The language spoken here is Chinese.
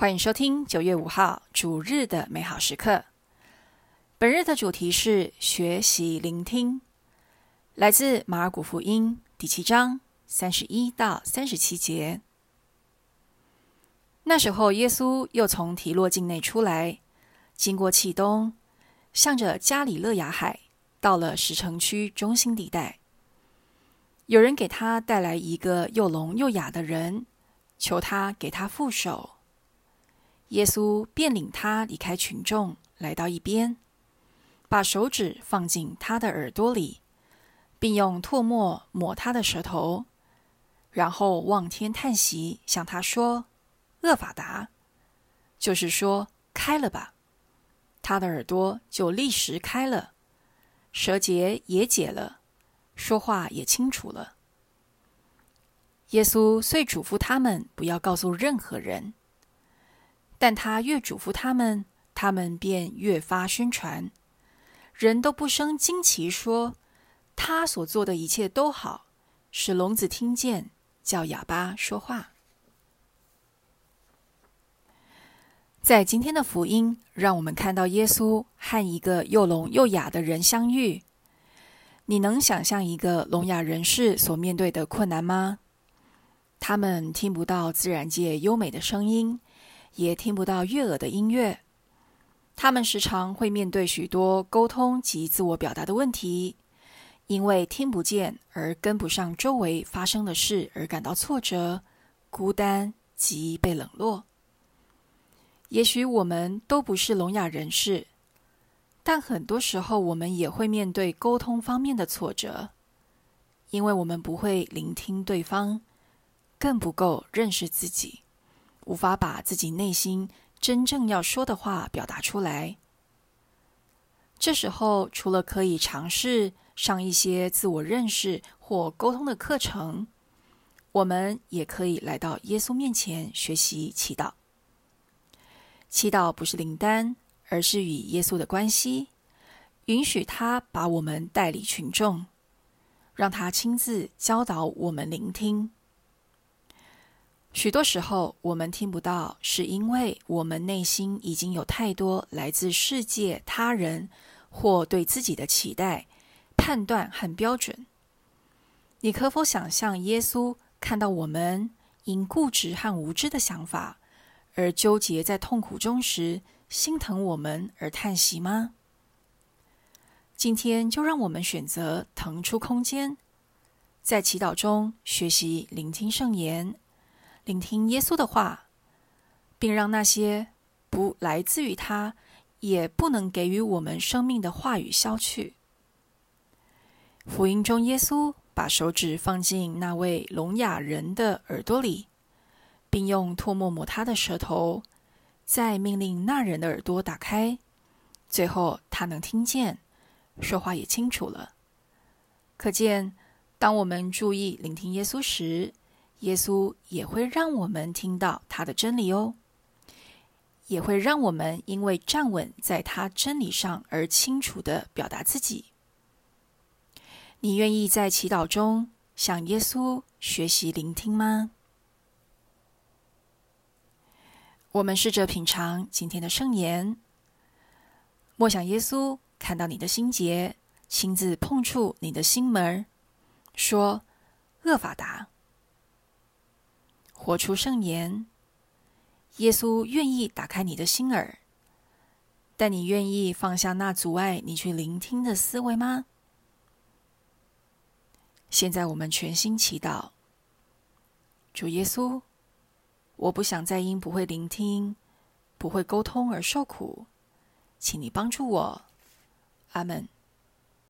欢迎收听九月五号主日的美好时刻。本日的主题是学习聆听，来自马尔谷福音第七章三十一到三十七节。那时候，耶稣又从提洛境内出来，经过契东，向着加里勒亚海，到了石城区中心地带。有人给他带来一个又聋又哑的人，求他给他副手。耶稣便领他离开群众，来到一边，把手指放进他的耳朵里，并用唾沫抹他的舌头，然后望天叹息，向他说：“厄法达，就是说开了吧。”他的耳朵就立时开了，舌结也解了，说话也清楚了。耶稣遂嘱咐他们不要告诉任何人。但他越嘱咐他们，他们便越发宣传，人都不生惊奇，说他所做的一切都好，使聋子听见，叫哑巴说话。在今天的福音，让我们看到耶稣和一个又聋又哑的人相遇。你能想象一个聋哑人士所面对的困难吗？他们听不到自然界优美的声音。也听不到悦耳的音乐，他们时常会面对许多沟通及自我表达的问题，因为听不见而跟不上周围发生的事而感到挫折、孤单及被冷落。也许我们都不是聋哑人士，但很多时候我们也会面对沟通方面的挫折，因为我们不会聆听对方，更不够认识自己。无法把自己内心真正要说的话表达出来。这时候，除了可以尝试上一些自我认识或沟通的课程，我们也可以来到耶稣面前学习祈祷。祈祷不是灵丹，而是与耶稣的关系，允许他把我们带离群众，让他亲自教导我们聆听。许多时候，我们听不到，是因为我们内心已经有太多来自世界、他人或对自己的期待、判断和标准。你可否想象，耶稣看到我们因固执和无知的想法而纠结在痛苦中时，心疼我们而叹息吗？今天，就让我们选择腾出空间，在祈祷中学习聆听圣言。聆听耶稣的话，并让那些不来自于他，也不能给予我们生命的话语消去。福音中，耶稣把手指放进那位聋哑人的耳朵里，并用唾沫抹他的舌头，再命令那人的耳朵打开。最后，他能听见，说话也清楚了。可见，当我们注意聆听耶稣时，耶稣也会让我们听到他的真理哦，也会让我们因为站稳在他真理上而清楚的表达自己。你愿意在祈祷中向耶稣学习聆听吗？我们试着品尝今天的圣言，默想耶稣看到你的心结，亲自碰触你的心门，说：“厄法达。”活出圣言，耶稣愿意打开你的心耳，但你愿意放下那阻碍你去聆听的思维吗？现在我们全心祈祷，主耶稣，我不想再因不会聆听、不会沟通而受苦，请你帮助我，阿门。